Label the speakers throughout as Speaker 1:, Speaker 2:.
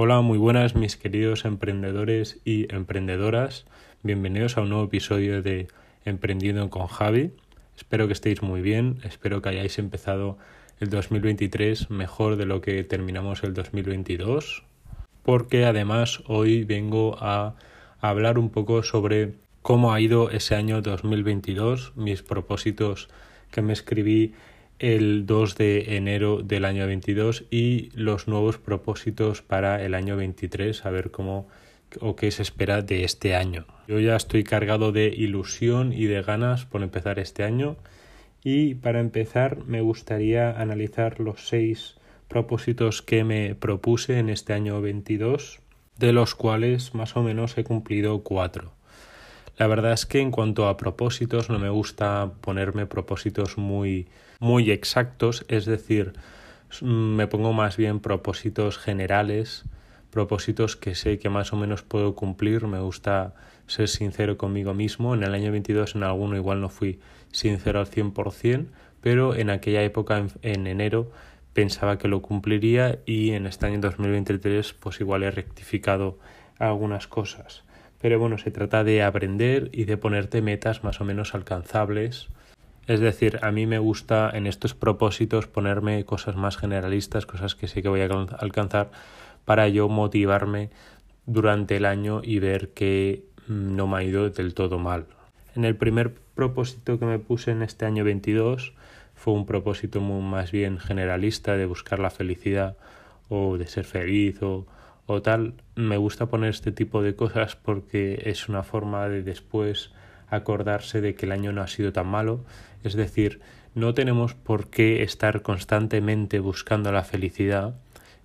Speaker 1: Hola, muy buenas mis queridos emprendedores y emprendedoras. Bienvenidos a un nuevo episodio de Emprendiendo con Javi. Espero que estéis muy bien, espero que hayáis empezado el 2023 mejor de lo que terminamos el 2022, porque además hoy vengo a hablar un poco sobre cómo ha ido ese año 2022, mis propósitos que me escribí el 2 de enero del año 22 y los nuevos propósitos para el año 23, a ver cómo o qué se espera de este año. Yo ya estoy cargado de ilusión y de ganas por empezar este año y para empezar me gustaría analizar los seis propósitos que me propuse en este año 22, de los cuales más o menos he cumplido cuatro. La verdad es que en cuanto a propósitos no me gusta ponerme propósitos muy muy exactos, es decir, me pongo más bien propósitos generales, propósitos que sé que más o menos puedo cumplir, me gusta ser sincero conmigo mismo. En el año 22 en alguno igual no fui sincero al 100%, pero en aquella época en, enero pensaba que lo cumpliría y en este año 2023 pues igual he rectificado algunas cosas. Pero bueno, se trata de aprender y de ponerte metas más o menos alcanzables es decir, a mí me gusta en estos propósitos ponerme cosas más generalistas, cosas que sé que voy a alcanzar para yo motivarme durante el año y ver que mm, no me ha ido del todo mal. En el primer propósito que me puse en este año 22 fue un propósito muy, más bien generalista de buscar la felicidad o de ser feliz o, o tal. Me gusta poner este tipo de cosas porque es una forma de después acordarse de que el año no ha sido tan malo, es decir, no tenemos por qué estar constantemente buscando la felicidad,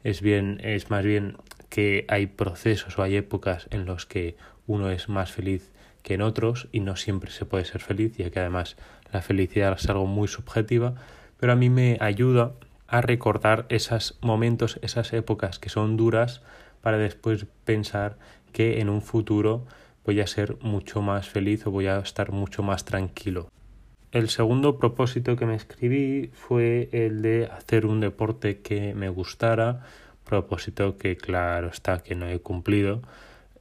Speaker 1: es bien, es más bien que hay procesos o hay épocas en los que uno es más feliz que en otros y no siempre se puede ser feliz, ya que además la felicidad es algo muy subjetiva, pero a mí me ayuda a recordar esos momentos, esas épocas que son duras para después pensar que en un futuro voy a ser mucho más feliz o voy a estar mucho más tranquilo. El segundo propósito que me escribí fue el de hacer un deporte que me gustara, propósito que claro está que no he cumplido.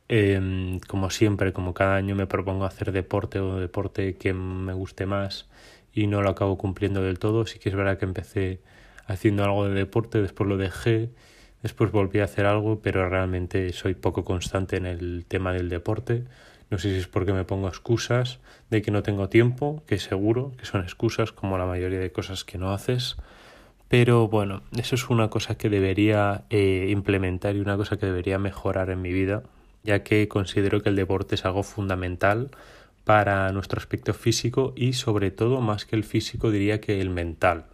Speaker 1: Em, como siempre, como cada año me propongo hacer deporte o deporte que me guste más y no lo acabo cumpliendo del todo. Sí que es verdad que empecé haciendo algo de deporte, después lo dejé Después volví a hacer algo, pero realmente soy poco constante en el tema del deporte. No sé si es porque me pongo excusas de que no tengo tiempo, que seguro que son excusas como la mayoría de cosas que no haces. Pero bueno, eso es una cosa que debería eh, implementar y una cosa que debería mejorar en mi vida, ya que considero que el deporte es algo fundamental para nuestro aspecto físico y sobre todo más que el físico diría que el mental.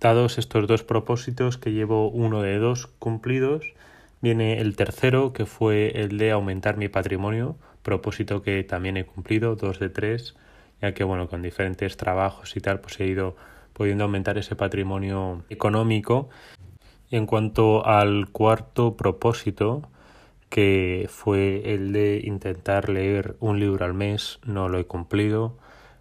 Speaker 1: Dados estos dos propósitos que llevo uno de dos cumplidos, viene el tercero que fue el de aumentar mi patrimonio, propósito que también he cumplido, dos de tres, ya que bueno, con diferentes trabajos y tal, pues he ido pudiendo aumentar ese patrimonio económico. Y en cuanto al cuarto propósito, que fue el de intentar leer un libro al mes, no lo he cumplido.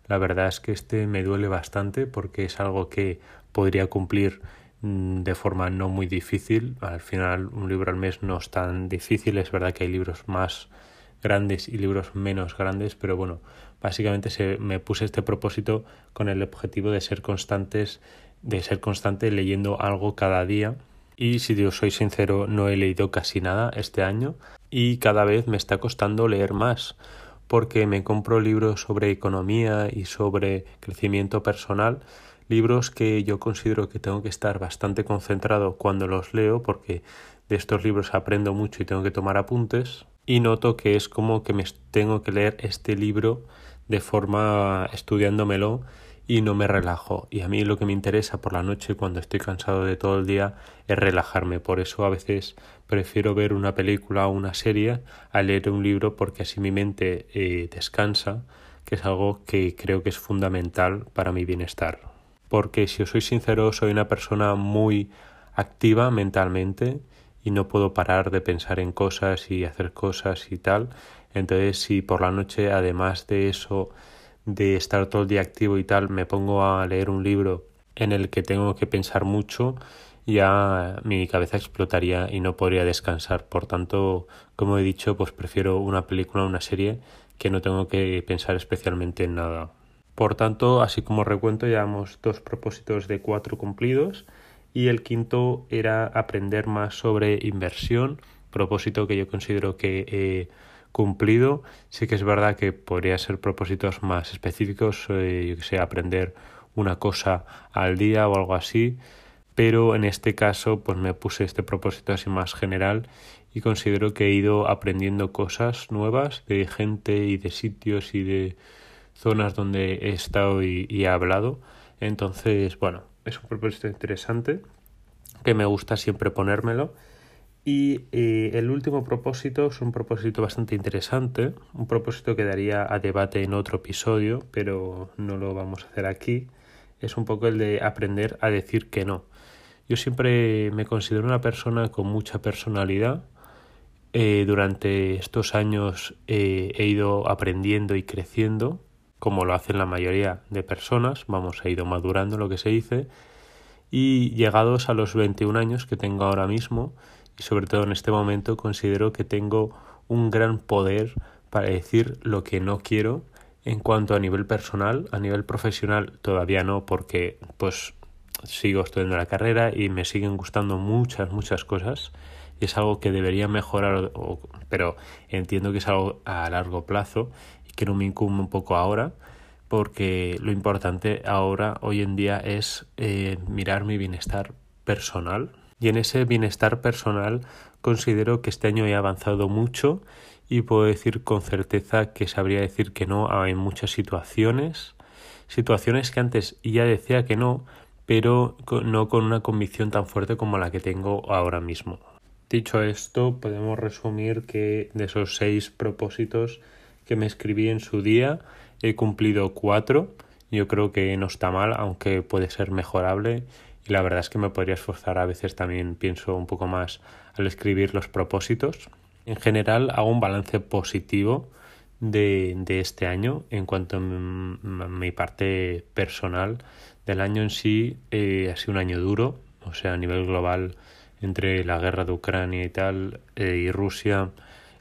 Speaker 1: La verdad es que este me duele bastante porque es algo que podría cumplir mm, de forma no muy difícil. Al final un libro al mes no es tan difícil, es verdad que hay libros más grandes y libros menos grandes, pero bueno, básicamente se, me puse este propósito con el objetivo de ser constantes, de ser constante leyendo algo cada día. Y si yo soy sincero, no he leído casi nada este año y cada vez me está costando leer más porque me compro libros sobre economía y sobre crecimiento personal libros que yo considero que tengo que estar bastante concentrado cuando los leo porque de estos libros aprendo mucho y tengo que tomar apuntes y noto que es como que me tengo que leer este libro de forma estudiándomelo y no me relajo. Y a mí lo que me interesa por la noche cuando estoy cansado de todo el día es relajarme. Por eso a veces prefiero ver una película o una serie a leer un libro porque así mi mente eh, descansa, que es algo que creo que es fundamental para mi bienestar porque si os soy sincero soy una persona muy activa mentalmente y no puedo parar de pensar en cosas y hacer cosas y tal. Entonces si por la noche además de eso de estar todo el día activo y tal me pongo a leer un libro en el que tengo que pensar mucho ya mi cabeza explotaría y no podría descansar. Por tanto, como he dicho, pues prefiero una película o una serie que no tengo que pensar especialmente en nada. Por tanto, así como recuento, llevamos dos propósitos de cuatro cumplidos y el quinto era aprender más sobre inversión, propósito que yo considero que he cumplido. Sí que es verdad que podría ser propósitos más específicos, eh, yo que sé, aprender una cosa al día o algo así, pero en este caso pues me puse este propósito así más general y considero que he ido aprendiendo cosas nuevas de gente y de sitios y de zonas donde he estado y, he hablado. Entonces, bueno, es un propósito interesante que me gusta siempre ponérmelo. Y eh, el último propósito es un propósito bastante interesante, un propósito que daría a debate en otro episodio, pero no lo vamos a hacer aquí. Es un poco el de aprender a decir que no. Yo siempre me considero una persona con mucha personalidad. Eh, durante estos años eh, he ido aprendiendo y creciendo, como lo hacen la mayoría de personas. Vamos, he ido madurando lo que se dice y llegados a los 21 años que tengo ahora mismo y sobre todo en este momento considero que tengo un gran poder para decir lo que no quiero en cuanto a nivel personal, a nivel profesional todavía no porque pues sigo estudiando la carrera y me siguen gustando muchas muchas cosas y es algo que debería mejorar pero entiendo que es algo a largo plazo y que no me incumbe un poco ahora porque lo importante ahora, hoy en día, es eh, mirar mi bienestar personal. Y en ese bienestar personal considero que este año he avanzado mucho y puedo decir con certeza que sabría decir que no en muchas situaciones, situaciones que antes ya decía que no, pero no con una convicción tan fuerte como la que tengo ahora mismo. Dicho esto, podemos resumir que de esos seis propósitos que me escribí en su día, He cumplido cuatro. Yo creo que no está mal, aunque puede ser mejorable. Y la verdad es que me podría esforzar. A veces también pienso un poco más al escribir los propósitos. En general hago un balance positivo de, de este año en cuanto a mi, parte personal. Del año en sí eh, ha sido un año duro, o sea, a nivel global, entre la guerra de Ucrania y tal, eh, y Rusia,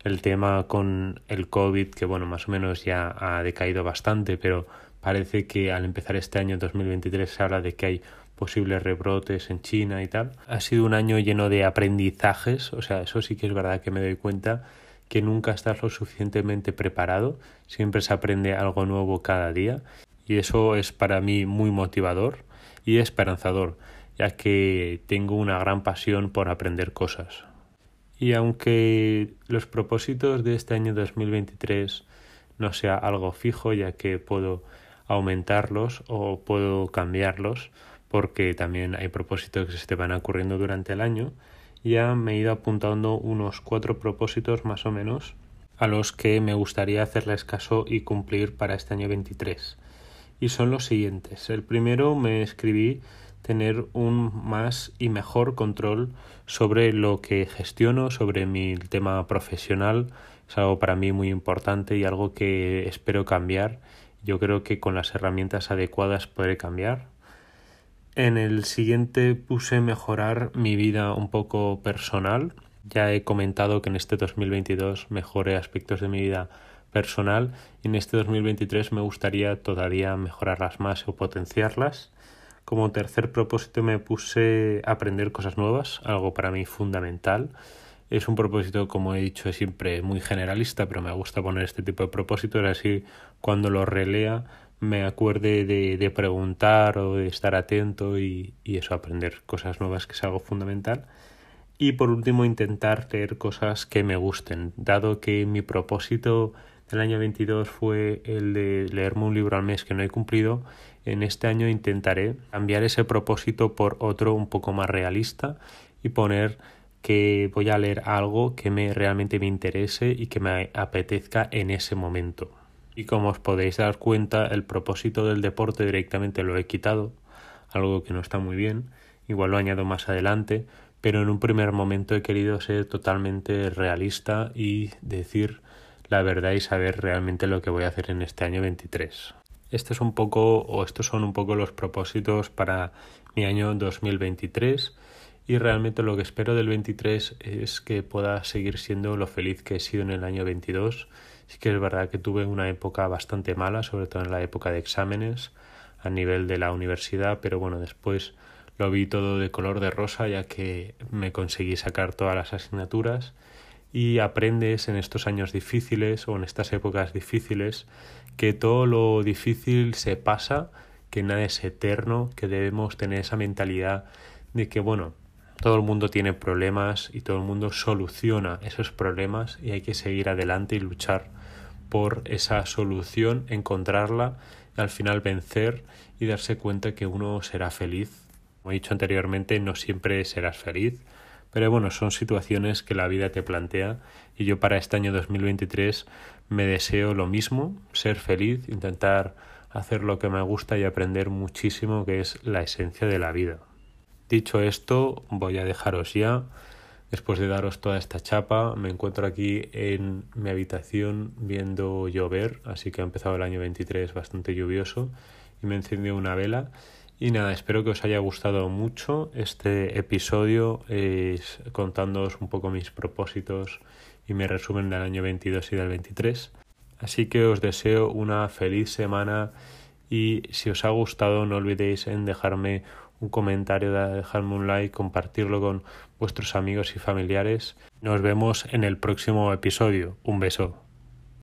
Speaker 1: el tema con el COVID, que bueno, más o menos ya ha decaído bastante, pero parece que al empezar este año 2023 se habla de que hay posibles rebrotes en China y tal. Ha sido un año lleno de aprendizajes, o sea, eso sí que es verdad que me doy cuenta que nunca estás lo suficientemente preparado, siempre se aprende algo nuevo cada día y eso es para mí muy motivador y esperanzador, ya que tengo una gran pasión por aprender cosas. Y aunque los propósitos de este año 2023 no sea algo fijo, ya que puedo aumentarlos o puedo cambiarlos, porque también hay propósitos que se te van ocurriendo durante el año, ya me he ido apuntando unos cuatro propósitos más o menos a los que me gustaría hacerles caso y cumplir para este año 23. Y son los siguientes. El primero me escribí tener un más y mejor control sobre lo que gestiono, sobre mi tema profesional. Es algo para mí muy importante y algo que espero cambiar. Yo creo que con las herramientas adecuadas podré cambiar. En el siguiente puse mejorar mi vida un poco personal. Ya he comentado que en este 2022 mejoré aspectos de mi vida personal y en este 2023 me gustaría todavía mejorarlas más o potenciarlas. Como tercer propósito me puse aprender cosas nuevas, algo para mí fundamental. Es un propósito, como he dicho, siempre muy generalista, pero me gusta poner este tipo de propósitos, así cuando lo relea me acuerde de, preguntar o de estar atento y, y, eso, aprender cosas nuevas, que es algo fundamental. Y por último, intentar leer cosas que me gusten, dado que mi propósito del año 22 fue el de leerme un libro al mes que no he cumplido en este año intentaré cambiar ese propósito por otro un poco más realista y poner que voy a leer algo que me realmente me interese y que me apetezca en ese momento. Y como os podéis dar cuenta, el propósito del deporte directamente lo he quitado, algo que no está muy bien, igual lo añado más adelante, pero en un primer momento he querido ser totalmente realista y decir la verdad y saber realmente lo que voy a hacer en este año 23. Este es un poco, o estos son un poco los propósitos para mi año 2023. y realmente lo que espero del 23 es que pueda seguir siendo lo feliz que he sido en el año 22. Sí que es verdad que tuve una época bastante mala, sobre todo en la época de exámenes a nivel de la universidad, pero bueno, después lo vi todo de color de rosa ya que me conseguí sacar todas las asignaturas. Y aprendes en estos años difíciles o en estas épocas difíciles que todo lo difícil se pasa, que nada es eterno, que debemos tener esa mentalidad de que bueno, todo el mundo tiene problemas y todo el mundo soluciona esos problemas y hay que seguir adelante y luchar por esa solución, encontrarla al final vencer y darse cuenta que uno será feliz. Como he dicho anteriormente, no siempre serás feliz, pero bueno, son situaciones que la vida te plantea y yo para este año 2023 me deseo lo mismo, ser feliz, intentar hacer lo que me gusta y aprender muchísimo que es la esencia de la vida. Dicho esto, voy a dejaros ya. Después de daros toda esta chapa, me encuentro aquí en mi habitación viendo llover, así que ha empezado el año 23 bastante lluvioso y me encendido una vela y nada, espero que os haya gustado mucho este episodio es contándoos un poco mis propósitos y mi resumen del año 22 y del 23. Así que os deseo una feliz semana y si os ha gustado no olvidéis en dejarme un comentario, dejarme un like, compartirlo con vuestros amigos y familiares. Nos vemos en el próximo episodio. Un beso.